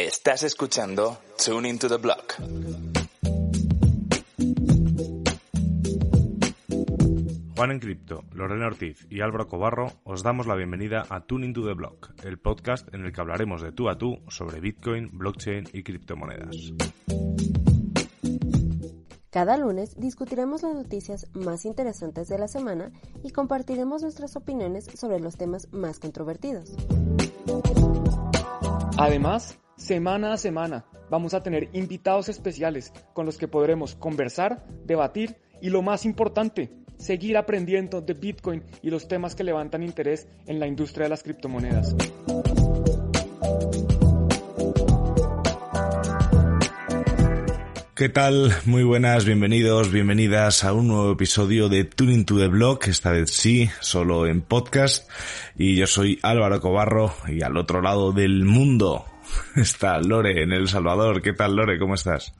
Estás escuchando Tune into the Block. Juan en Cripto, Lorena Ortiz y Álvaro Cobarro os damos la bienvenida a Tune into the Block, el podcast en el que hablaremos de tú a tú sobre Bitcoin, blockchain y criptomonedas. Cada lunes discutiremos las noticias más interesantes de la semana y compartiremos nuestras opiniones sobre los temas más controvertidos. Además, semana a semana vamos a tener invitados especiales con los que podremos conversar, debatir y lo más importante, seguir aprendiendo de Bitcoin y los temas que levantan interés en la industria de las criptomonedas. ¿Qué tal? Muy buenas, bienvenidos, bienvenidas a un nuevo episodio de Tuning to the Block, esta vez sí, solo en podcast. Y yo soy Álvaro Cobarro y al otro lado del mundo está Lore en El Salvador. ¿Qué tal Lore? ¿Cómo estás?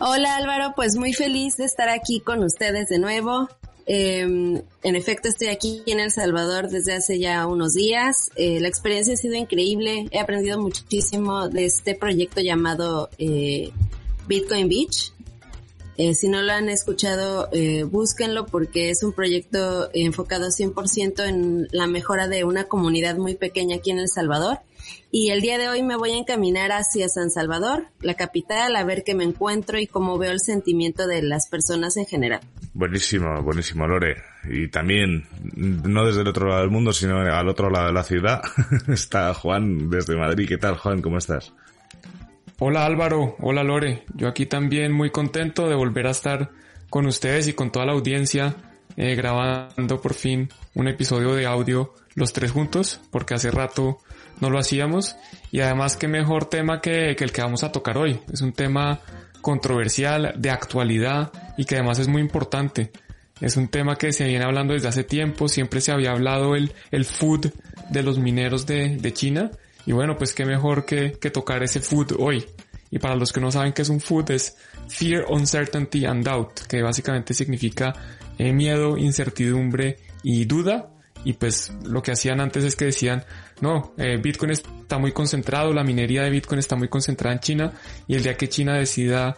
Hola Álvaro, pues muy feliz de estar aquí con ustedes de nuevo. Em, en efecto, estoy aquí en El Salvador desde hace ya unos días. Eh, la experiencia ha sido increíble. He aprendido muchísimo de este proyecto llamado eh, Bitcoin Beach. Eh, si no lo han escuchado, búsquenlo porque es un proyecto enfocado 100% en la mejora de una comunidad muy pequeña aquí en El Salvador. Y el día de hoy me voy a encaminar hacia San Salvador, la capital, a ver qué me encuentro y cómo veo el sentimiento de las personas en general. Buenísimo, buenísimo, Lore. Y también, no desde el otro lado del mundo, sino al otro lado de la ciudad, está Juan desde Madrid. ¿Qué tal, Juan? ¿Cómo estás? Hola Álvaro, hola Lore. Yo aquí también muy contento de volver a estar con ustedes y con toda la audiencia eh, grabando por fin un episodio de audio los tres juntos, porque hace rato no lo hacíamos. Y además, qué mejor tema que, el que vamos a tocar hoy. Es un tema controversial, de actualidad y que además es muy importante. Es un tema que se viene hablando desde hace tiempo, siempre se había hablado el, el food de los mineros de, de China y bueno, pues qué mejor que, que, tocar ese food hoy. Y para los que no saben qué es un food es fear, uncertainty and doubt, que básicamente significa eh, miedo, incertidumbre y duda y pues lo que hacían antes es que decían, no, eh, Bitcoin está muy concentrado, la minería de Bitcoin está muy concentrada en China y el día que China decida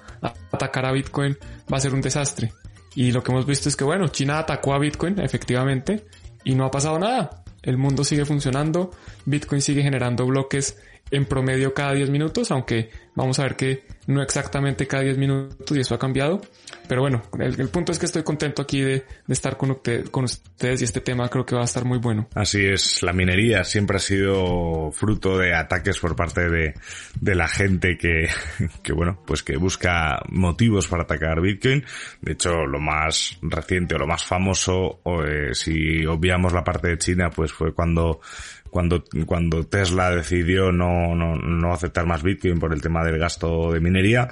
atacar a Bitcoin va a ser un desastre. Y lo que hemos visto es que bueno, China atacó a Bitcoin efectivamente y no ha pasado nada. El mundo sigue funcionando, Bitcoin sigue generando bloques en promedio cada 10 minutos, aunque vamos a ver que no exactamente cada 10 minutos y eso ha cambiado. Pero bueno, el, punto es que estoy contento aquí de, estar con, con, ustedes y este tema creo que va a estar muy bueno. Así es, la minería siempre ha sido fruto de ataques por parte de, de la gente que, que, bueno, pues que busca motivos para atacar Bitcoin. De hecho, lo más reciente o lo más famoso, o, eh, si obviamos la parte de China, pues fue cuando cuando, cuando Tesla decidió no, no, no aceptar más Bitcoin por el tema del gasto de minería.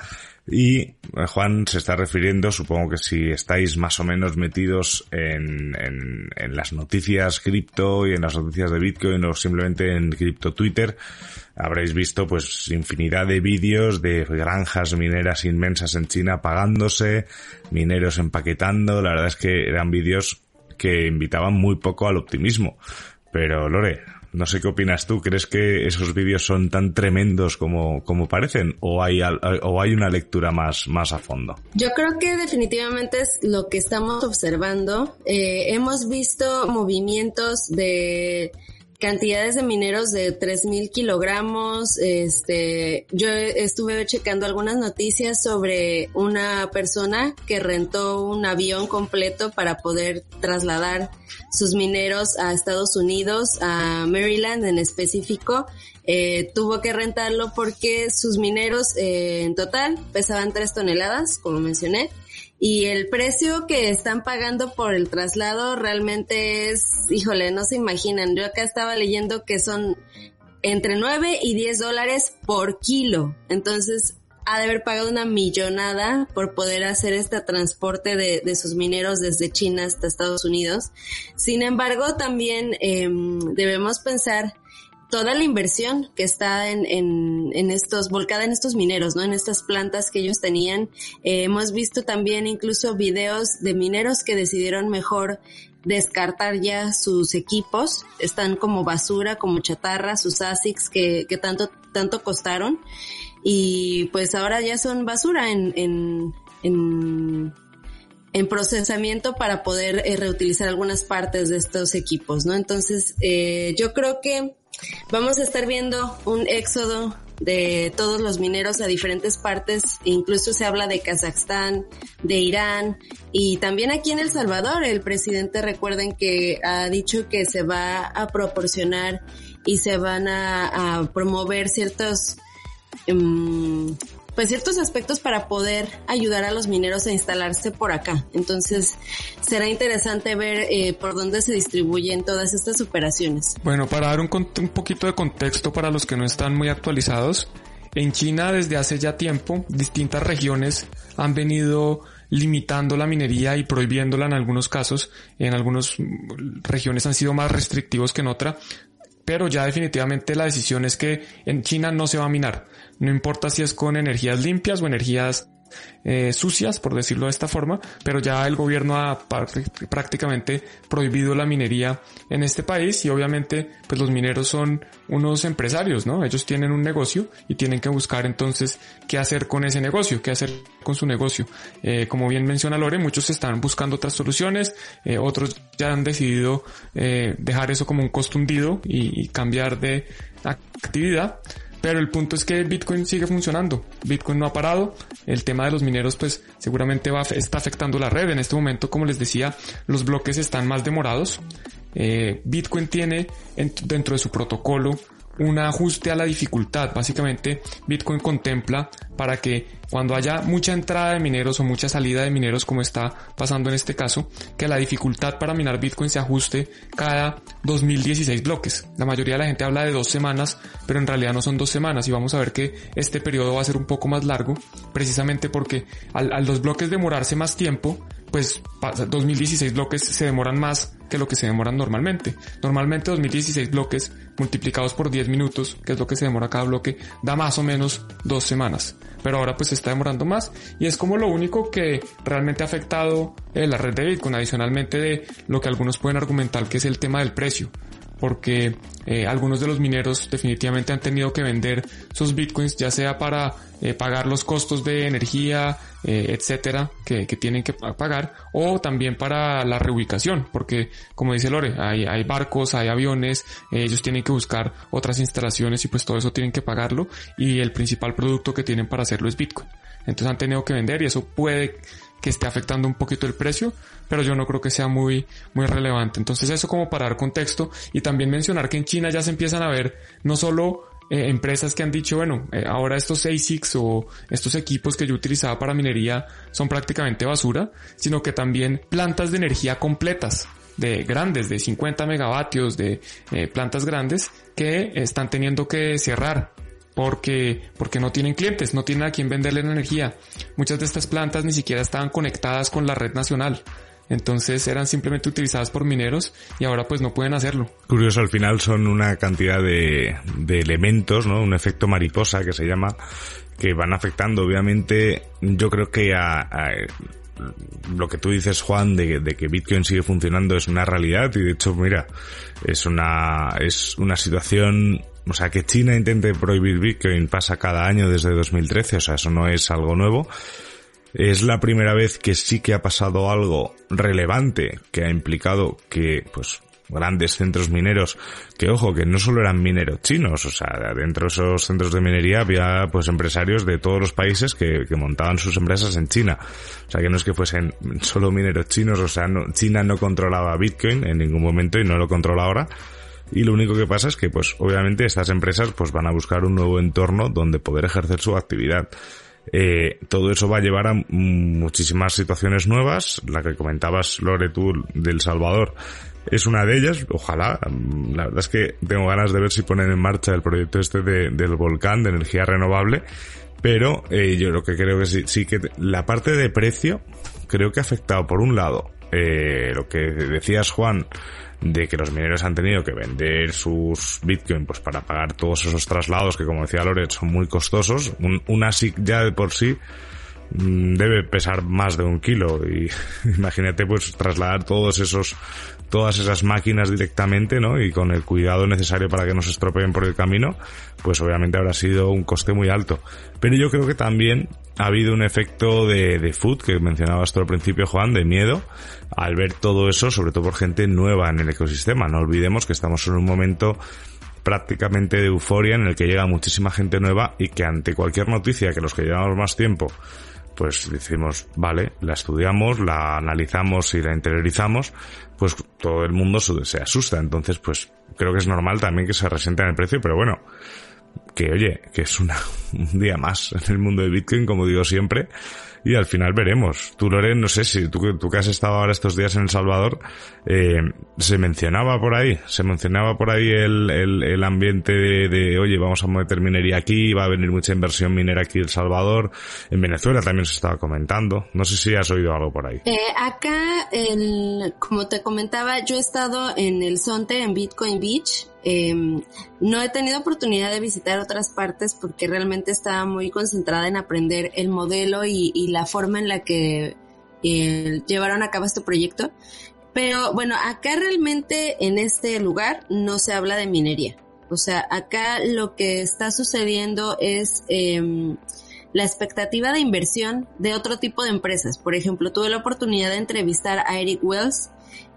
Y eh, Juan se está refiriendo, supongo que si estáis más o menos metidos en, en, en las noticias cripto y en las noticias de Bitcoin o simplemente en cripto Twitter, habréis visto pues infinidad de vídeos de granjas mineras inmensas en China pagándose, mineros empaquetando, la verdad es que eran vídeos que invitaban muy poco al optimismo. Pero Lore, no sé qué opinas tú. ¿Crees que esos vídeos son tan tremendos como, como parecen? ¿O hay, o hay una lectura más, más a fondo? Yo creo que definitivamente es lo que estamos observando. Eh, hemos visto movimientos de cantidades de mineros de 3.000 kilogramos. Este, yo estuve checando algunas noticias sobre una persona que rentó un avión completo para poder trasladar sus mineros a Estados Unidos, a Maryland en específico. Eh, tuvo que rentarlo porque sus mineros eh, en total pesaban 3 toneladas, como mencioné y el precio que están pagando por el traslado realmente es, híjole, no se imaginan. Yo acá estaba leyendo que son entre 9 y 10 dólares por kilo. Entonces, ha de haber pagado una millonada por poder hacer este transporte de, de sus mineros desde China hasta Estados Unidos. Sin embargo, también em, debemos pensar toda la inversión que está en, en, en, estos, volcada en estos mineros, ¿no? En estas plantas que ellos tenían. Eh, hemos visto también incluso videos de mineros que decidieron mejor descartar ya sus equipos, están como basura, como chatarra, sus ASICs que, que tanto, tanto costaron y pues ahora ya son basura en, en, en, en procesamiento para poder eh, reutilizar algunas partes de estos equipos, ¿no? Entonces, eh, yo creo que vamos a estar viendo un éxodo de todos los mineros a diferentes partes, incluso se habla de Kazajstán, de Irán y también aquí en El Salvador. El presidente recuerden que ha dicho que se va a proporcionar y se van a, promover ciertos um, pues ciertos aspectos para poder ayudar a los mineros a instalarse por acá. Entonces será interesante ver eh, por dónde se distribuyen todas estas operaciones. Bueno, para dar un, un poquito de contexto para los que no están muy actualizados, en China desde hace ya tiempo distintas regiones han venido limitando la minería y prohibiéndola en algunos casos. En algunas regiones han sido más restrictivos que en otra. Pero ya definitivamente la decisión es que en China no se va a minar. No importa si es con energías limpias o energías eh, sucias, por decirlo de esta forma, pero ya el gobierno ha prácticamente prohibido la minería en este país y obviamente pues los mineros son unos empresarios, ¿no? Ellos tienen un negocio y tienen que buscar entonces qué hacer con ese negocio, qué hacer con su negocio. Eh, como bien menciona Lore, muchos están buscando otras soluciones, eh, otros ya han decidido dejar eso como un costo y cambiar de actividad. Pero el punto es que Bitcoin sigue funcionando. Bitcoin no ha parado. El tema de los mineros pues seguramente va, está afectando la red. En este momento, como les decía, los bloques están más demorados. Eh, Bitcoin tiene dentro de su protocolo un ajuste a la dificultad. Básicamente, Bitcoin contempla para que cuando haya mucha entrada de mineros o mucha salida de mineros, como está pasando en este caso, que la dificultad para minar Bitcoin se ajuste cada 2016 bloques. La mayoría de la gente habla de dos semanas, pero en realidad no son dos semanas y vamos a ver que este periodo va a ser un poco más largo, precisamente porque al, al los bloques demorarse más tiempo, pues 2016 bloques se demoran más que lo que se demoran normalmente. Normalmente 2016 bloques multiplicados por 10 minutos, que es lo que se demora cada bloque, da más o menos dos semanas. Pero ahora pues se está demorando más y es como lo único que realmente ha afectado eh, la red de Bitcoin, adicionalmente de lo que algunos pueden argumentar que es el tema del precio porque eh, algunos de los mineros definitivamente han tenido que vender sus bitcoins ya sea para eh, pagar los costos de energía, eh, etcétera, que, que, tienen que pagar, o también para la reubicación, porque como dice Lore, hay, hay barcos, hay aviones, ellos tienen que buscar otras instalaciones y pues todo eso tienen que pagarlo y el principal producto que tienen para hacerlo es bitcoin. Entonces han tenido que vender y eso puede que esté afectando un poquito el precio, pero yo no creo que sea muy, muy relevante. Entonces eso como para dar contexto y también mencionar que en China ya se empiezan a ver no solo eh, empresas que han dicho, bueno, eh, ahora estos ASICs o estos equipos que yo utilizaba para minería son prácticamente basura, sino que también plantas de energía completas de grandes, de 50 megavatios, de eh, plantas grandes que están teniendo que cerrar porque, porque no tienen clientes, no tienen a quien venderle la energía. Muchas de estas plantas ni siquiera estaban conectadas con la red nacional. Entonces eran simplemente utilizadas por mineros y ahora pues no pueden hacerlo. Curioso, al final son una cantidad de, de elementos, ¿no? Un efecto mariposa que se llama, que van afectando. Obviamente, yo creo que a, a lo que tú dices, Juan, de, de, que Bitcoin sigue funcionando es una realidad y de hecho, mira, es una, es una situación o sea, que China intente prohibir Bitcoin pasa cada año desde 2013, o sea, eso no es algo nuevo. Es la primera vez que sí que ha pasado algo relevante que ha implicado que, pues, grandes centros mineros, que ojo, que no solo eran mineros chinos, o sea, dentro de esos centros de minería había pues empresarios de todos los países que, que montaban sus empresas en China. O sea, que no es que fuesen solo mineros chinos, o sea, no, China no controlaba Bitcoin en ningún momento y no lo controla ahora y lo único que pasa es que pues obviamente estas empresas pues van a buscar un nuevo entorno donde poder ejercer su actividad. Eh, todo eso va a llevar a muchísimas situaciones nuevas. La que comentabas, Lore, tú, del Salvador, es una de ellas. Ojalá. La verdad es que tengo ganas de ver si ponen en marcha el proyecto este de, del volcán de energía renovable. Pero eh, yo lo que creo que sí, sí que la parte de precio creo que ha afectado por un lado eh, lo que decías Juan de que los mineros han tenido que vender sus Bitcoin pues para pagar todos esos traslados que como decía Loret son muy costosos. Un, una SIC ya de por sí mm, debe pesar más de un kilo y imagínate pues trasladar todos esos todas esas máquinas directamente, ¿no? Y con el cuidado necesario para que no se estropeen por el camino, pues obviamente habrá sido un coste muy alto. Pero yo creo que también ha habido un efecto de, de food que mencionabas tú al principio, Juan, de miedo, al ver todo eso, sobre todo por gente nueva en el ecosistema. No olvidemos que estamos en un momento prácticamente de euforia en el que llega muchísima gente nueva y que ante cualquier noticia que los que llevamos más tiempo pues decimos, vale, la estudiamos, la analizamos y la interiorizamos, pues todo el mundo se asusta. Entonces, pues creo que es normal también que se resienta en el precio, pero bueno, que oye, que es una, un día más en el mundo de Bitcoin, como digo siempre, y al final veremos. Tú, Loren, no sé si tú, tú que has estado ahora estos días en El Salvador, eh, se mencionaba por ahí, se mencionaba por ahí el, el, el ambiente de, oye, vamos a meter minería aquí, va a venir mucha inversión minera aquí en El Salvador. En Venezuela también se estaba comentando. No sé si has oído algo por ahí. Eh, acá, el, como te comentaba, yo he estado en el Zonte, en Bitcoin Beach, eh, no he tenido oportunidad de visitar otras partes porque realmente estaba muy concentrada en aprender el modelo y, la forma en la que eh, llevaron a cabo este proyecto. Pero bueno, acá realmente en este lugar no se habla de minería. O sea, acá lo que está sucediendo es eh, la expectativa de inversión de otro tipo de empresas. Por ejemplo, tuve la oportunidad de entrevistar a Eric Wells,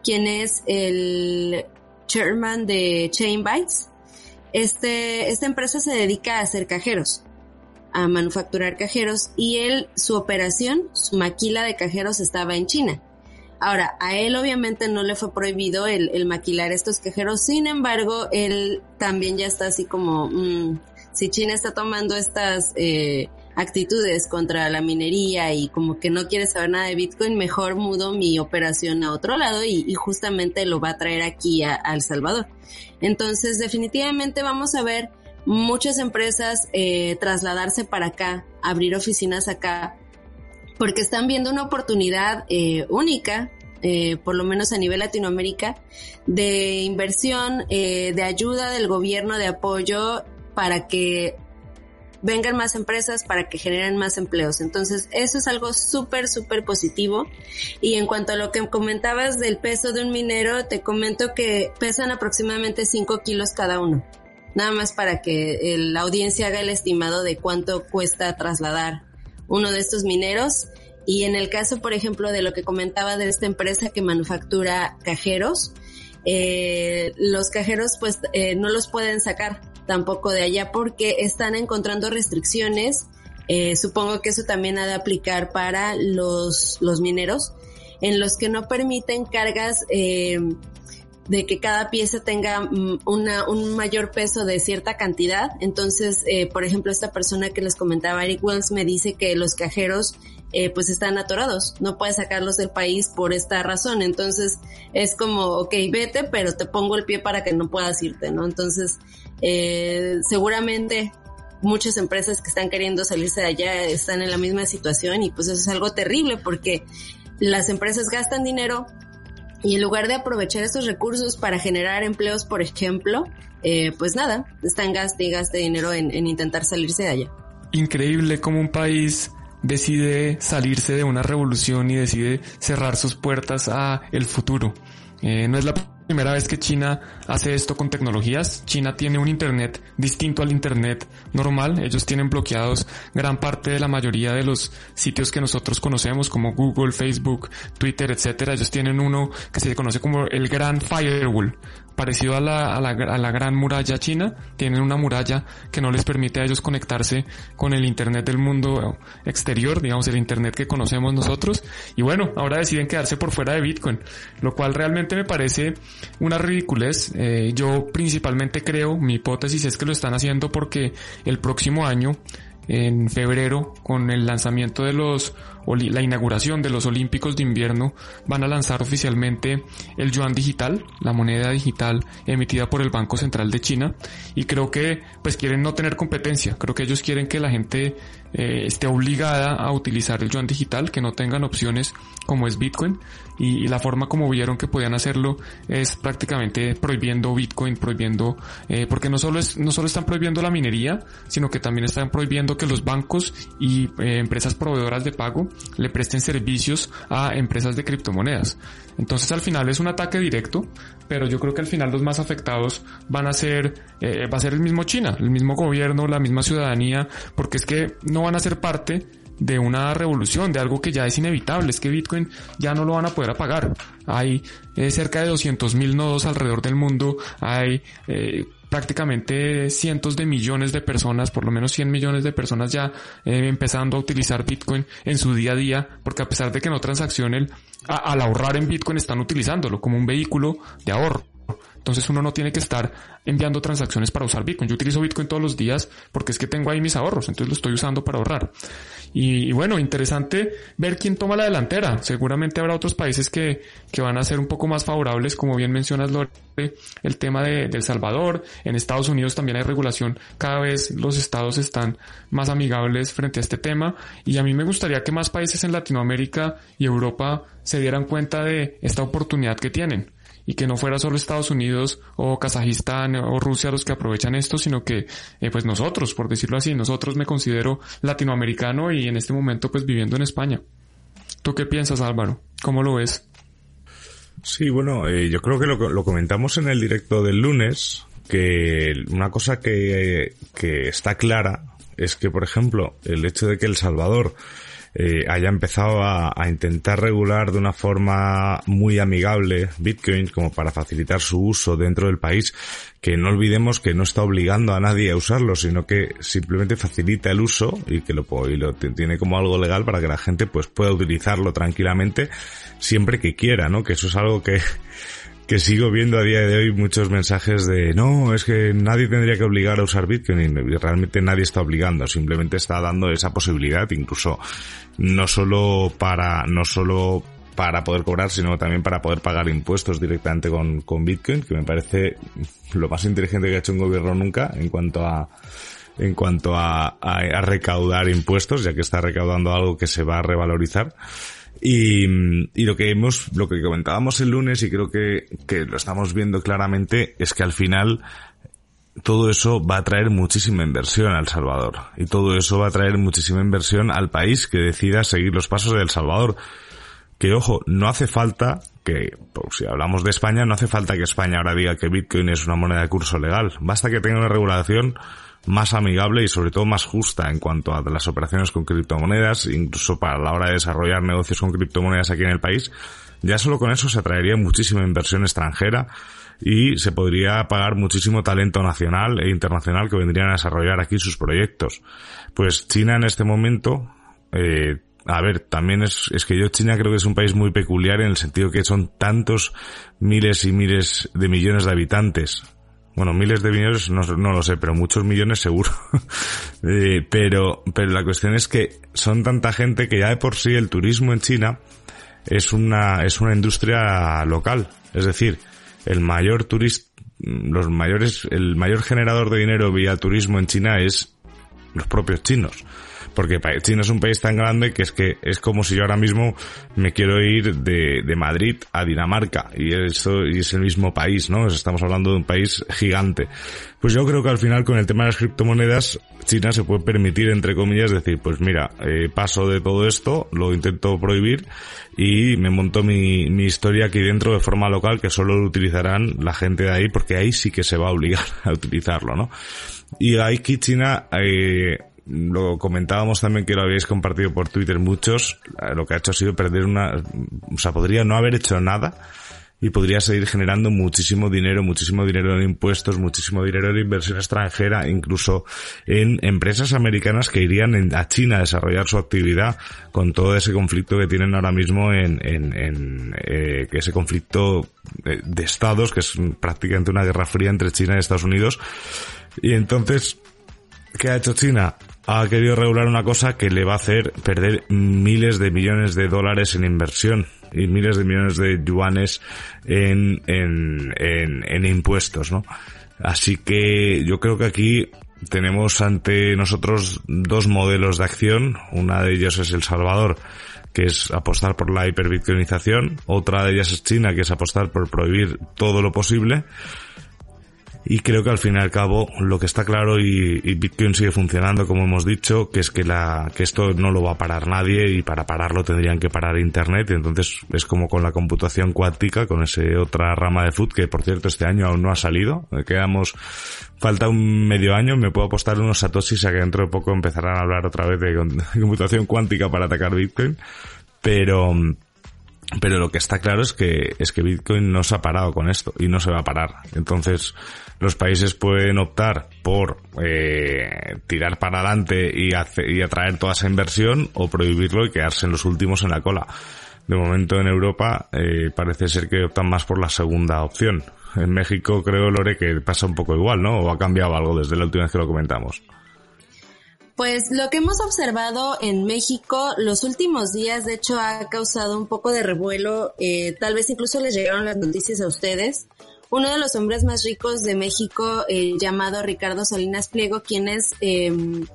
quien es el chairman de Chain Bytes. Este, esta empresa se dedica a hacer cajeros, a manufacturar cajeros y él, su operación, su maquila de cajeros estaba en China. Ahora, a él obviamente no le fue prohibido el, maquilar estos cajeros, sin embargo, él también ya está así como, mmm, si China está tomando estas eh, actitudes contra la minería y como que no quiere saber nada de Bitcoin, mejor mudo mi operación a otro lado y, justamente lo va a traer aquí a, El Salvador. Entonces, definitivamente vamos a ver muchas empresas eh, trasladarse para acá, abrir oficinas acá, porque están viendo una oportunidad eh, única eh, por lo menos a nivel Latinoamérica, de inversión, de ayuda del gobierno, de apoyo para que vengan más empresas, para que generen más empleos. Entonces, eso es algo súper, súper positivo. Y en cuanto a lo que comentabas del peso de un minero, te comento que pesan aproximadamente 5 kilos cada uno. Nada más para que la audiencia haga el estimado de cuánto cuesta trasladar uno de estos mineros. Y en el caso, por ejemplo, de lo que comentaba de esta empresa que manufactura cajeros, eh, los cajeros pues eh, no los pueden sacar tampoco de allá porque están encontrando restricciones. Eh, supongo que eso también ha de aplicar para los, los mineros, en los que no permiten cargas eh, de que cada pieza tenga una, un mayor peso de cierta cantidad. Entonces, eh, por ejemplo, esta persona que les comentaba, Eric Wells, me dice que los cajeros eh, pues están atorados, no puedes sacarlos del país por esta razón. Entonces, es como, ok, vete, pero te pongo el pie para que no puedas irte, ¿no? Entonces, eh, seguramente muchas empresas que están queriendo salirse de allá están en la misma situación y pues eso es algo terrible porque las empresas gastan dinero y en lugar de aprovechar estos recursos para generar empleos, por ejemplo, eh, pues nada, están gaste y gaste dinero en, en intentar salirse de allá. Increíble como un país decide salirse de una revolución y decide cerrar sus puertas a el futuro. Eh, no es la primera vez que China hace esto con tecnologías. China tiene un Internet distinto al Internet normal. Ellos tienen bloqueados gran parte de la mayoría de los sitios que nosotros conocemos como Google, Facebook, Twitter, etcétera. Ellos tienen uno que se conoce como el Gran Firewall. Parecido a la, a la, a la gran muralla china, tienen una muralla que no les permite a ellos conectarse con el Internet del mundo exterior, digamos el Internet que conocemos nosotros. Y bueno, ahora deciden quedarse por fuera de Bitcoin, lo cual realmente me parece una ridiculez. Eh, yo principalmente creo, mi hipótesis es que lo están haciendo porque el próximo año en febrero con el lanzamiento de los la inauguración de los Olímpicos de invierno van a lanzar oficialmente el yuan digital, la moneda digital emitida por el Banco Central de China y creo que pues quieren no tener competencia, creo que ellos quieren que la gente eh, esté obligada a utilizar el yuan digital, que no tengan opciones como es Bitcoin y, la forma como vieron que podían hacerlo es prácticamente prohibiendo Bitcoin, prohibiendo, eh, porque no solo es, no solo están prohibiendo la minería, sino que también están prohibiendo que los bancos y eh, empresas proveedoras de pago le presten servicios a empresas de criptomonedas. Entonces al final es un ataque directo, pero yo creo que al final los más afectados van a ser, eh, va a ser el mismo China, el mismo gobierno, la misma ciudadanía, porque es que no van a ser parte de una revolución, de algo que ya es inevitable, es que Bitcoin ya no lo van a poder apagar. Hay eh, cerca de 200.000 nodos alrededor del mundo, hay eh, prácticamente cientos de millones de personas, por lo menos 100 millones de personas ya eh, empezando a utilizar Bitcoin en su día a día, porque a pesar de que no transaccionen, al ahorrar en Bitcoin están utilizándolo como un vehículo de ahorro. Entonces uno no tiene que estar enviando transacciones para usar Bitcoin. Yo utilizo Bitcoin todos los días porque es que tengo ahí mis ahorros, entonces lo estoy usando para ahorrar. Y, bueno, interesante ver quién toma la delantera. Seguramente habrá otros países que, que van a ser un poco más favorables, como bien mencionas, Lore, el tema de, El Salvador. En Estados Unidos también hay regulación. Cada vez los estados están más amigables frente a este tema. Y a mí me gustaría que más países en Latinoamérica y Europa se dieran cuenta de esta oportunidad que tienen y que no fuera solo Estados Unidos o Kazajistán o Rusia los que aprovechan esto, sino que eh, pues nosotros, por decirlo así, nosotros me considero latinoamericano y en este momento pues viviendo en España. ¿Tú qué piensas Álvaro? ¿Cómo lo ves? Sí, bueno, eh, yo creo que lo, lo, comentamos en el directo del lunes, que una cosa que, que está clara es que, por ejemplo, el hecho de que El Salvador eh, haya empezado a, intentar regular de una forma muy amigable Bitcoin como para facilitar su uso dentro del país, que no olvidemos que no está obligando a nadie a usarlo, sino que simplemente facilita el uso y que lo, y lo tiene como algo legal para que la gente pues pueda utilizarlo tranquilamente siempre que quiera, ¿no? Que eso es algo que que sigo viendo a día de hoy muchos mensajes de no, es que nadie tendría que obligar a usar Bitcoin y realmente nadie está obligando, simplemente está dando esa posibilidad, incluso no solo para, no solo para poder cobrar, sino también para poder pagar impuestos directamente con, con Bitcoin, que me parece lo más inteligente que ha hecho un gobierno nunca en cuanto a en cuanto a, a recaudar impuestos, ya que está recaudando algo que se va a revalorizar. Y, y, lo que hemos, lo que comentábamos el lunes y creo que, que lo estamos viendo claramente es que al final todo eso va a traer muchísima inversión a El Salvador. Y todo eso va a traer muchísima inversión al país que decida seguir los pasos de El Salvador. Que ojo, no hace falta que, si hablamos de España, no hace falta que España ahora diga que Bitcoin es una moneda de curso legal. Basta que tenga una regulación más amigable y sobre todo más justa en cuanto a las operaciones con criptomonedas, incluso para la hora de desarrollar negocios con criptomonedas aquí en el país, ya solo con eso se atraería muchísima inversión extranjera y se podría pagar muchísimo talento nacional e internacional que vendrían a desarrollar aquí sus proyectos. Pues China en este momento, eh, a ver, también es, es que yo China creo que es un país muy peculiar en el sentido que son tantos miles y miles de millones de habitantes bueno, miles de millones no, no lo sé, pero muchos millones seguro. eh, pero, pero la cuestión es que son tanta gente que ya de por sí el turismo en China es una, es una industria local. Es decir, el mayor turista, los mayores, el mayor generador de dinero vía turismo en China es los propios chinos porque China es un país tan grande que es que es como si yo ahora mismo me quiero ir de, de Madrid a Dinamarca y eso y es el mismo país, ¿no? Estamos hablando de un país gigante. Pues yo creo que al final con el tema de las criptomonedas China se puede permitir, entre comillas, decir, pues mira, eh, paso de todo esto, lo intento prohibir y me monto mi, mi historia aquí dentro de forma local que solo lo utilizarán la gente de ahí porque ahí sí que se va a obligar a utilizarlo, ¿no? Y aquí China eh, lo comentábamos también que lo habéis compartido por Twitter muchos, eh, lo que ha hecho ha sido perder una, o sea, podría no haber hecho nada y podría seguir generando muchísimo dinero, muchísimo dinero en impuestos, muchísimo dinero en inversión extranjera, incluso en empresas americanas que irían a China a desarrollar su actividad con todo ese conflicto que tienen ahora mismo en, en, en eh, ese conflicto de estados, que es prácticamente una guerra fría entre China y Estados Unidos. Y entonces, ¿qué ha hecho China? Ha querido regular una cosa que le va a hacer perder miles de millones de dólares en inversión y miles de millones de yuanes en, en, en, en impuestos, ¿no? Así que yo creo que aquí tenemos ante nosotros dos modelos de acción. Una de ellas es El Salvador, que es apostar por la hiperbitcoinización. Otra de ellas es China, que es apostar por prohibir todo lo posible. Y creo que al fin y al cabo lo que está claro y, Bitcoin sigue funcionando como hemos dicho, que es que la, que esto no lo va a parar nadie y para pararlo tendrían que parar internet. Y entonces es como con la computación cuántica, con ese otra rama de food que por cierto este año aún no ha salido. Quedamos, falta un medio año, me puedo apostar unos satoshis a que dentro de poco empezarán a hablar otra vez de computación cuántica para atacar Bitcoin. Pero, pero lo que está claro es que, es que Bitcoin no se ha parado con esto y no se va a parar. Entonces, los países pueden optar por eh, tirar para adelante y, y atraer toda esa inversión o prohibirlo y quedarse en los últimos en la cola. De momento en Europa eh, parece ser que optan más por la segunda opción. En México creo, Lore, que pasa un poco igual, ¿no? ¿O ha cambiado algo desde la última vez que lo comentamos? Pues lo que hemos observado en México los últimos días, de hecho, ha causado un poco de revuelo. Eh, tal vez incluso les llegaron las noticias a ustedes. Uno de los hombres más ricos de México, eh, llamado Ricardo Salinas Pliego, quien es em,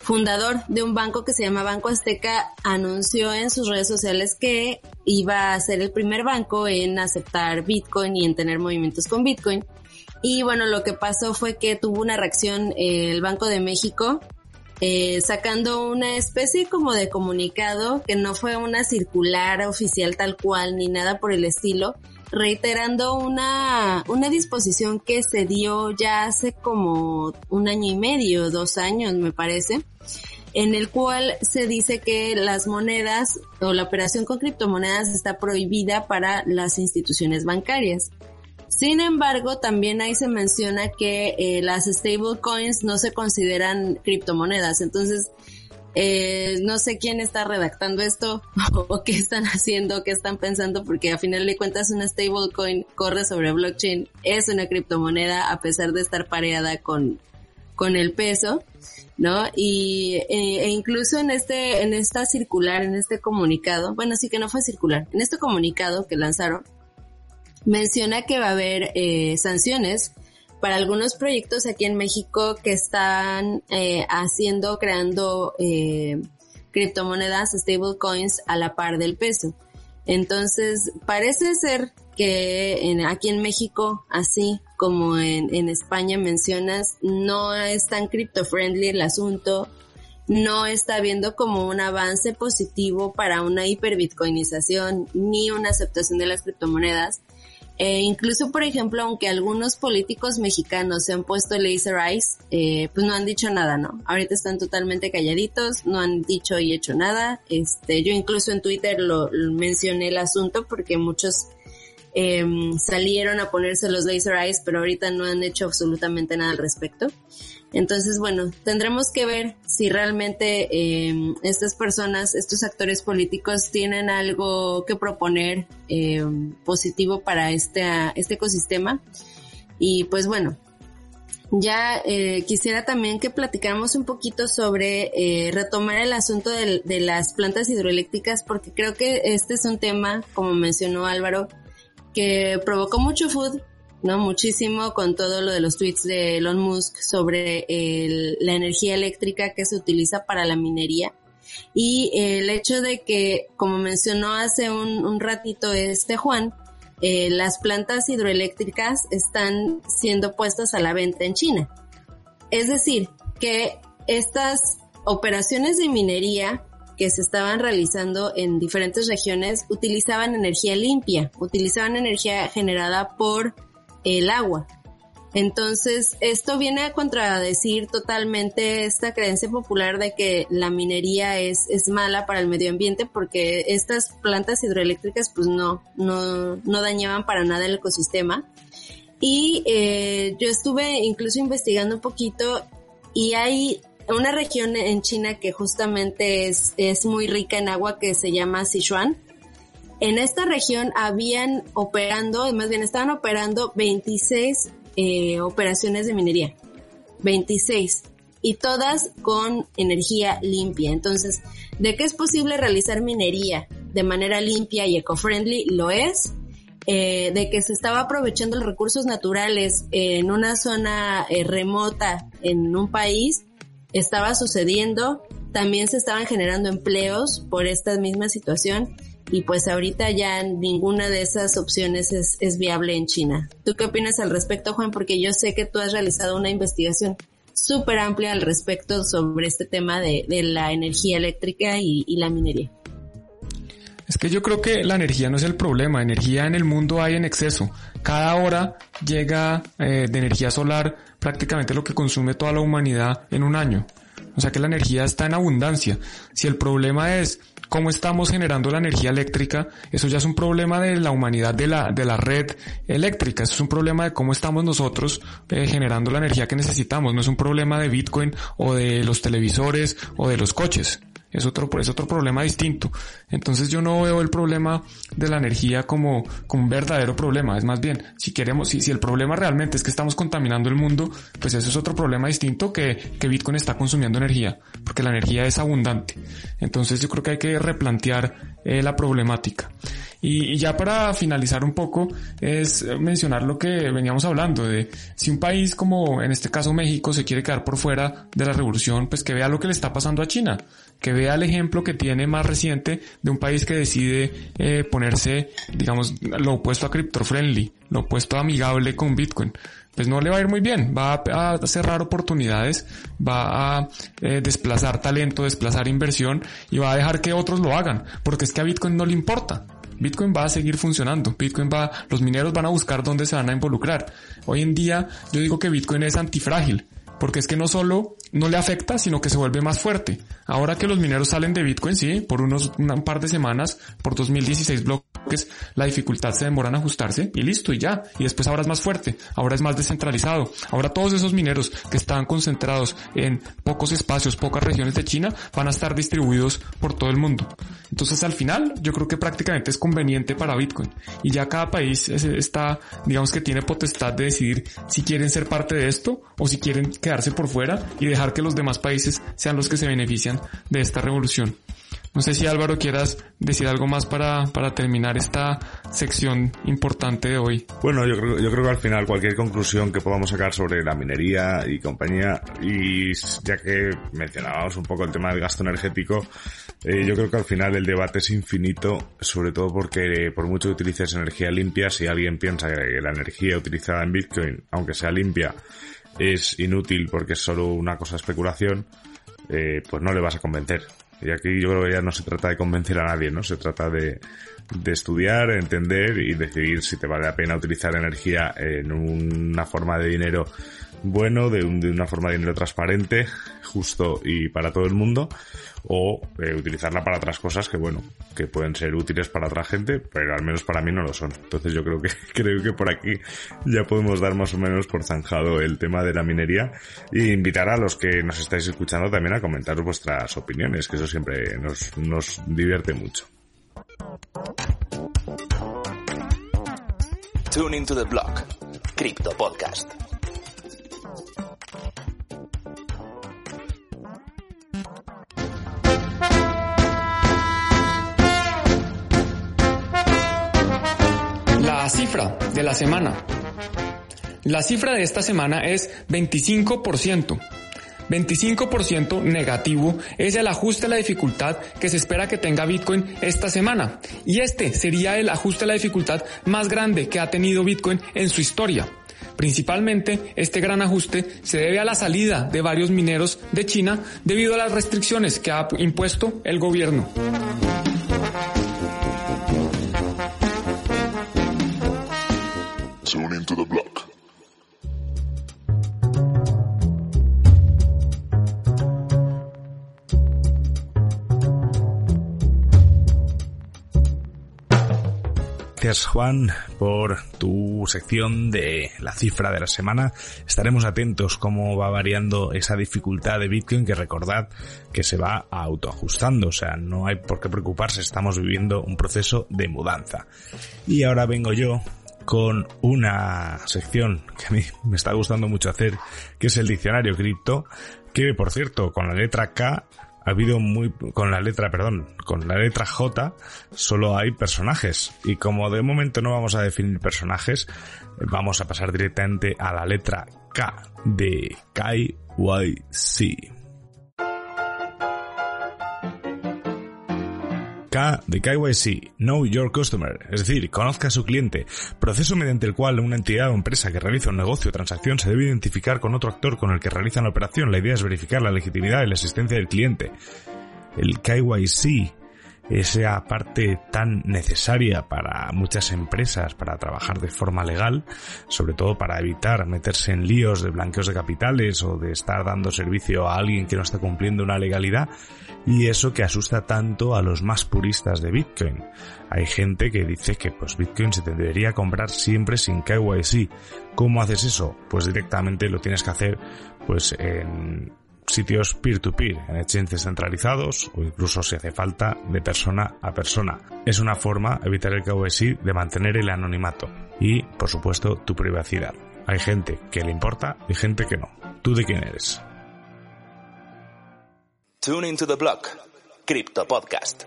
fundador de un banco que se llama Banco Azteca, anunció en sus redes sociales que iba a ser el primer banco en aceptar Bitcoin y en tener movimientos con Bitcoin. Y bueno, lo que pasó fue que tuvo una reacción eh, el Banco de México eh, sacando una especie como de comunicado que no fue una circular oficial tal cual ni nada por el estilo, reiterando una, una disposición que se dio ya hace como un año y medio, dos años me parece, en el cual se dice que las monedas o la operación con criptomonedas está prohibida para las instituciones bancarias. Sin embargo, también ahí se menciona que eh, las stablecoins no se consideran criptomonedas. Entonces, eh, no sé quién está redactando esto o qué están haciendo, qué están pensando, porque a final de cuentas una stablecoin corre sobre blockchain, es una criptomoneda a pesar de estar pareada con, con el peso, ¿no? Y eh, e incluso en este, en esta circular, en este comunicado, bueno, sí que no fue circular, en este comunicado que lanzaron, menciona que va a haber eh, sanciones para algunos proyectos aquí en México que están eh, haciendo, creando eh, criptomonedas, stablecoins a la par del peso. Entonces, parece ser que aquí en México, así como en, en España mencionas, no es tan cripto-friendly el asunto, no está viendo como un avance positivo para una hiperbitcoinización ni una aceptación de las criptomonedas. Eh, incluso, por ejemplo, aunque algunos políticos mexicanos se han puesto laser eyes, eh, pues no han dicho nada, ¿no? Ahorita están totalmente calladitos, no han dicho y hecho nada. Este, yo incluso en Twitter lo, mencioné el asunto porque muchos em, salieron a ponerse los laser eyes, pero ahorita no han hecho absolutamente nada al respecto. Entonces, bueno, tendremos que ver si realmente eh, estas personas, estos actores políticos tienen algo que proponer eh, positivo para este, este ecosistema. Y pues bueno, ya eh, quisiera también que platicáramos un poquito sobre eh, retomar el asunto de, de, las plantas hidroeléctricas porque creo que este es un tema, como mencionó Álvaro, que provocó mucho food ¿no? Muchísimo con todo lo de los tweets de Elon Musk sobre la energía eléctrica que se utiliza para la minería. Y el hecho de que, como mencionó hace un, ratito este Juan, eh, las plantas hidroeléctricas están siendo puestas a la venta en China. Es decir, que estas operaciones de minería que se estaban realizando en diferentes regiones utilizaban energía limpia, utilizaban energía generada por el agua. Entonces, esto viene a contradecir totalmente esta creencia popular de que la minería es, es mala para el medio ambiente porque estas plantas hidroeléctricas pues no, no, no dañaban para nada el ecosistema. Y eh, yo estuve incluso investigando un poquito y hay una región en China que justamente es, es muy rica en agua que se llama Sichuan en esta región habían operando, más bien estaban operando 26 eh, operaciones de minería. 26. y todas con energía limpia. Entonces, de qué es posible realizar minería de manera limpia y eco-friendly, lo es. Eh, de que se estaba aprovechando los recursos naturales en una zona eh, remota en un país, estaba sucediendo. También se estaban generando empleos por esta misma situación y pues ahorita ya ninguna de esas opciones es, viable en China. ¿Tú qué opinas al respecto, Juan? Porque yo sé que tú has realizado una investigación súper amplia al respecto sobre este tema de, la energía eléctrica y, y, la minería. Es que yo creo que la energía no es el problema, energía en el mundo hay en exceso. Cada hora llega eh, de energía solar prácticamente lo que consume toda la humanidad en un año. O sea que la energía está en abundancia. Si el problema es cómo estamos generando la energía eléctrica, eso ya es un problema de la humanidad de la, de la red eléctrica, eso es un problema de cómo estamos nosotros eh, generando la energía que necesitamos, no es un problema de Bitcoin o de los televisores o de los coches es otro, es otro problema distinto. Entonces yo no veo el problema de la energía como, como un verdadero problema. Es más bien, si queremos, si, si el problema realmente es que estamos contaminando el mundo, pues eso es otro problema distinto que, que Bitcoin está consumiendo energía, porque la energía es abundante. Entonces yo creo que hay que replantear eh, la problemática. Y, y, ya para finalizar un poco, es mencionar lo que veníamos hablando de si un país como en este caso México se quiere quedar por fuera de la revolución, pues que vea lo que le está pasando a China que vea el ejemplo que tiene más reciente de un país que decide eh, ponerse, digamos, lo opuesto a crypto friendly, lo opuesto a amigable con Bitcoin. Pues no le va a ir muy bien, va a, cerrar oportunidades, va a eh, desplazar talento, desplazar inversión y va a dejar que otros lo hagan, porque es que a Bitcoin no le importa. Bitcoin va a seguir funcionando. Bitcoin va, los mineros van a buscar dónde se van a involucrar. Hoy en día yo digo que Bitcoin es antifrágil, porque es que no solo no le afecta, sino que se vuelve más fuerte. Ahora que los mineros salen de Bitcoin, sí, por unos un par de semanas, por 2016 bloques, la dificultad se demora en ajustarse y listo y ya. Y después ahora es más fuerte, ahora es más descentralizado. Ahora todos esos mineros que estaban concentrados en pocos espacios, pocas regiones de China, van a estar distribuidos por todo el mundo. Entonces al final yo creo que prácticamente es conveniente para Bitcoin. Y ya cada país está, digamos que tiene potestad de decidir si quieren ser parte de esto o si quieren quedarse por fuera y dejar que los demás países sean los que se benefician de esta revolución. No sé si Álvaro quieras decir algo más para, para terminar esta sección importante de hoy. Bueno, yo creo, yo creo que al final cualquier conclusión que podamos sacar sobre la minería y compañía, y ya que mencionábamos un poco el tema del gasto energético, eh, yo creo que al final el debate es infinito, sobre todo porque por mucho que utilices energía limpia, si alguien piensa que la energía utilizada en Bitcoin, aunque sea limpia, es inútil porque es solo una cosa de especulación, eh, pues no le vas a convencer. Y aquí yo creo que ya no se trata de convencer a nadie, ¿no? Se trata de, de estudiar, entender y decidir si te vale la pena utilizar energía en una forma de dinero bueno, de, de una forma de dinero transparente, justo y para todo el mundo, o eh, utilizarla para otras cosas que bueno, que pueden ser útiles para otra gente, pero al menos para mí no lo son. Entonces yo creo que creo que por aquí ya podemos dar más o menos por zanjado el tema de la minería e invitar a los que nos estáis escuchando también a comentar vuestras opiniones, que eso siempre nos, nos divierte mucho. Tune into the block. Crypto Podcast. De la semana. La cifra de esta semana es 25%. 25% negativo es el ajuste a la dificultad que se espera que tenga Bitcoin esta semana. Y este sería el ajuste a la dificultad más grande que ha tenido Bitcoin en su historia. Principalmente, este gran ajuste se debe a la salida de varios mineros de China debido a las restricciones que ha impuesto el gobierno. Gracias Juan por tu sección de la cifra de la semana. Estaremos atentos cómo va variando esa dificultad de Bitcoin que recordad que se va autoajustando. O sea, no hay por qué preocuparse, estamos viviendo un proceso de mudanza. Y ahora vengo yo con una sección que a mí me está gustando mucho hacer, que es el diccionario cripto, que por cierto, con la letra K ha habido muy, con la letra, perdón, con la letra J solo hay personajes. Y como de momento no vamos a definir personajes, vamos a pasar directamente a la letra K de KYC. K de KYC, Know Your Customer, es decir, conozca a su cliente, proceso mediante el cual una entidad o empresa que realiza un negocio o transacción se debe identificar con otro actor con el que realiza la operación. La idea es verificar la legitimidad y la existencia del cliente. El KYC esa parte tan necesaria para muchas empresas para trabajar de forma legal, sobre todo para evitar meterse en líos de blanqueos de capitales o de estar dando servicio a alguien que no está cumpliendo una legalidad, y eso que asusta tanto a los más puristas de Bitcoin. Hay gente que dice que pues Bitcoin se debería comprar siempre sin KYC. ¿Cómo haces eso? Pues directamente lo tienes que hacer pues en sitios peer-to-peer, en exchanges centralizados o incluso si hace falta de persona a persona. Es una forma, evitar el KYC, de mantener el anonimato y, por supuesto, tu privacidad. Hay gente que le importa y gente que no. ¿Tú de quién eres? Tune into the block. Crypto Podcast.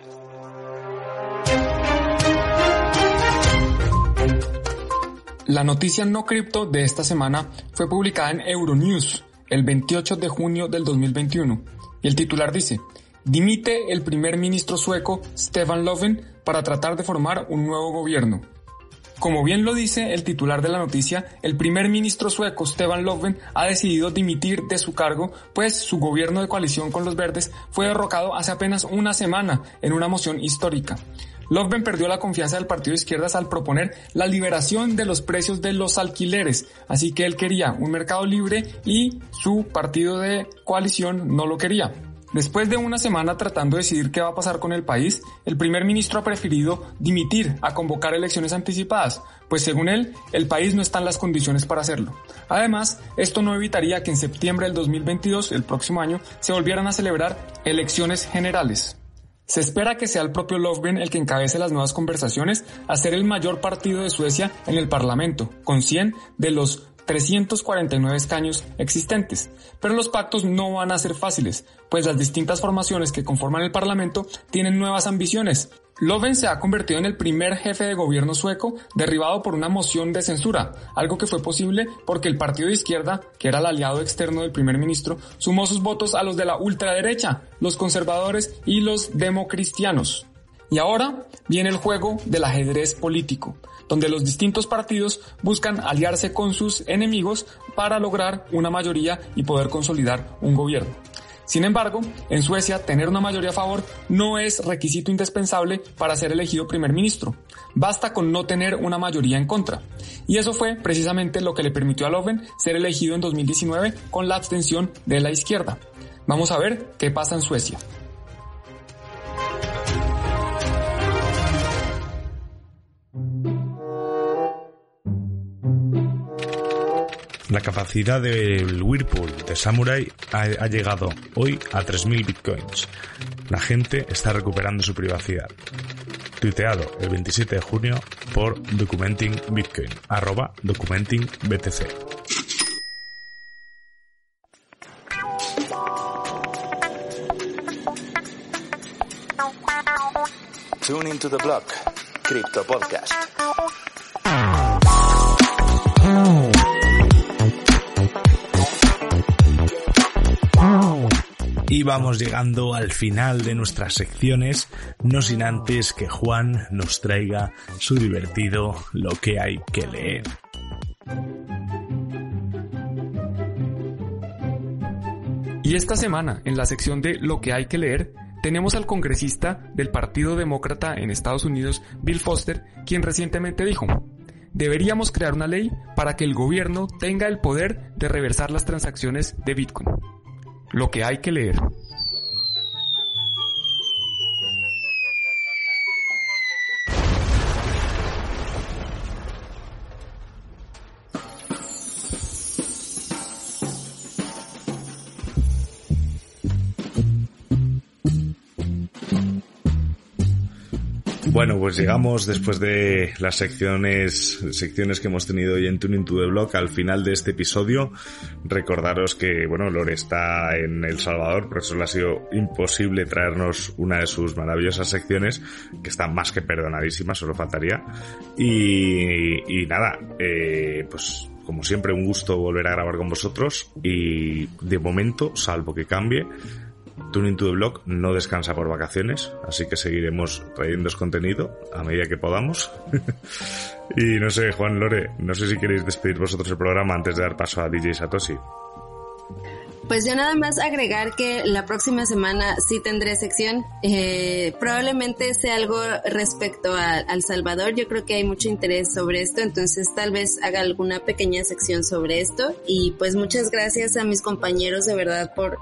La noticia no cripto de esta semana fue publicada en Euronews el 28 de junio del 2021 y el titular dice, dimite el primer ministro sueco Stefan Löfven para tratar de formar un nuevo gobierno. Como bien lo dice el titular de la noticia, el primer ministro sueco Stefan Löfven ha decidido dimitir de su cargo, pues su gobierno de coalición con los verdes fue derrocado hace apenas una semana en una moción histórica. Löfven perdió la confianza del partido de izquierdas al proponer la liberación de los precios de los alquileres, así que él quería un mercado libre y su partido de coalición no lo quería. Después de una semana tratando de decidir qué va a pasar con el país, el primer ministro ha preferido dimitir a convocar elecciones anticipadas, pues según él, el país no está en las condiciones para hacerlo. Además, esto no evitaría que en septiembre del 2022, el próximo año, se volvieran a celebrar elecciones generales. Se espera que sea el propio Löfven el que encabece las nuevas conversaciones a ser el mayor partido de Suecia en el Parlamento, con 100 de los 349 escaños existentes. Pero los pactos no van a ser fáciles, pues las distintas formaciones que conforman el Parlamento tienen nuevas ambiciones. Loven se ha convertido en el primer jefe de gobierno sueco derribado por una moción de censura, algo que fue posible porque el partido de izquierda, que era el aliado externo del primer ministro, sumó sus votos a los de la ultraderecha, los conservadores y los democristianos. Y ahora viene el juego del ajedrez político donde los distintos partidos buscan aliarse con sus enemigos para lograr una mayoría y poder consolidar un gobierno. Sin embargo, en Suecia tener una mayoría a favor no es requisito indispensable para ser elegido primer ministro. Basta con no tener una mayoría en contra. Y eso fue precisamente lo que le permitió a Loven ser elegido en 2019 con la abstención de la izquierda. Vamos a ver qué pasa en Suecia. La capacidad del Whirlpool de Samurai ha, llegado hoy a 3.000 bitcoins. La gente está recuperando su privacidad. Tuiteado el 27 de junio por Documenting Bitcoin, arroba Documenting BTC. Tune into the block, Crypto Podcast. Y vamos llegando al final de nuestras secciones, no sin antes que Juan nos traiga su divertido lo que hay que leer. Y esta semana, en la sección de Lo que hay que leer, tenemos al congresista del Partido Demócrata en Estados Unidos, Bill Foster, quien recientemente dijo, deberíamos crear una ley para que el gobierno tenga el poder de reversar las transacciones de Bitcoin lo que hay que leer. Bueno, pues llegamos después de las secciones, secciones que hemos tenido hoy en Tuning to the Block al final de este episodio. Recordaros que, bueno, Lore está en El Salvador, por eso le ha sido imposible traernos una de sus maravillosas secciones, que está más que perdonadísima, solo faltaría. Y, y nada, eh, pues como siempre un gusto volver a grabar con vosotros y de momento, salvo que cambie, Tuning to the Block no descansa por vacaciones, así que seguiremos trayendo contenido a medida que podamos. y no sé, Juan Lore, no sé si queréis despedir vosotros el programa antes de dar paso a DJ Satoshi. Pues yo nada más agregar que la próxima semana sí tendré sección. Eh, probablemente sea algo respecto a, al Salvador. Yo creo que hay mucho interés sobre esto, entonces tal vez haga alguna pequeña sección sobre esto. Y pues muchas gracias a mis compañeros de verdad por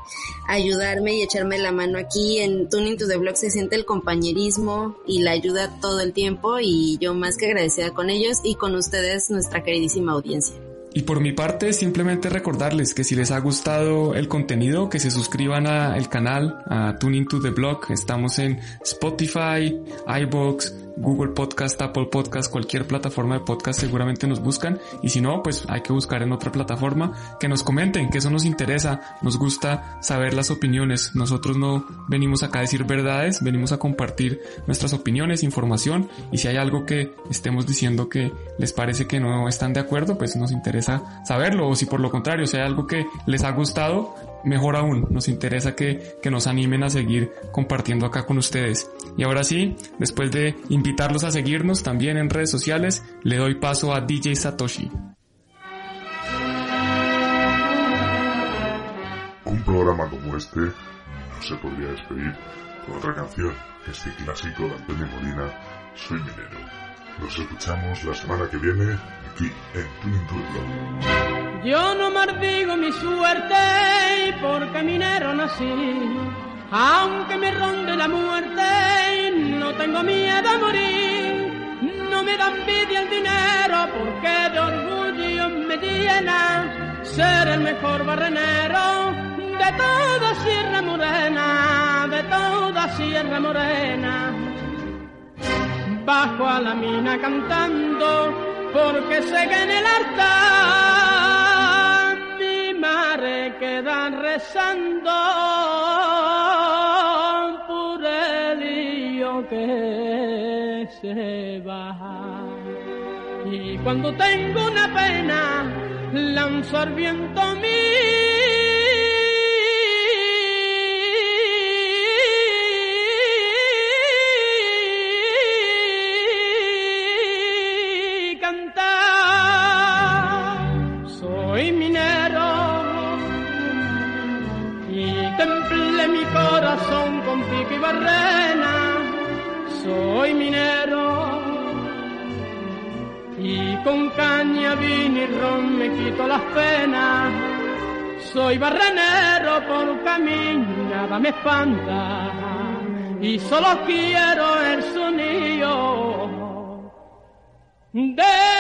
ayudarme y echarme la mano aquí. En Tuning to the Blog se siente el compañerismo y la ayuda todo el tiempo y yo más que agradecida con ellos y con ustedes, nuestra queridísima audiencia. Y por mi parte, simplemente recordarles que si les ha gustado el contenido, que se suscriban al canal, a Tuning to the Blog. Estamos en Spotify, iBox, Google Podcast, Apple Podcast, cualquier plataforma de podcast seguramente nos buscan. Y si no, pues hay que buscar en otra plataforma. Que nos comenten, que eso nos interesa. Nos gusta saber las opiniones. Nosotros no venimos acá a decir verdades, venimos a compartir nuestras opiniones, información. Y si hay algo que estemos diciendo que les parece que no están de acuerdo, pues nos interesa saberlo. O si por lo contrario, si hay algo que les ha gustado, mejor aún, nos interesa que, que, nos animen a seguir compartiendo acá con ustedes. Y ahora sí, después de invitarlos a seguirnos también en redes sociales, le doy paso a DJ Satoshi. Un programa como este no se podría despedir con otra canción este clásico de Antonio Molina, Soy Minero. Nos escuchamos la semana que viene aquí en the Yo no maldigo mi suerte porque minero nací. Aunque me ronde la muerte, no tengo miedo a morir. No me da envidia el dinero porque de orgullo me llena ser el mejor barrenero de toda Sierra Morena, de toda Sierra Morena. Bajo a la mina cantando porque sé que en el altar mi madre queda rezando por el lío que se va. Y cuando tengo una pena, lanzo al viento mi soy minero. Y con caña, vino y ron me quito las penas. Soy barrenero por camino, nada me espanta. Y solo quiero el sonido de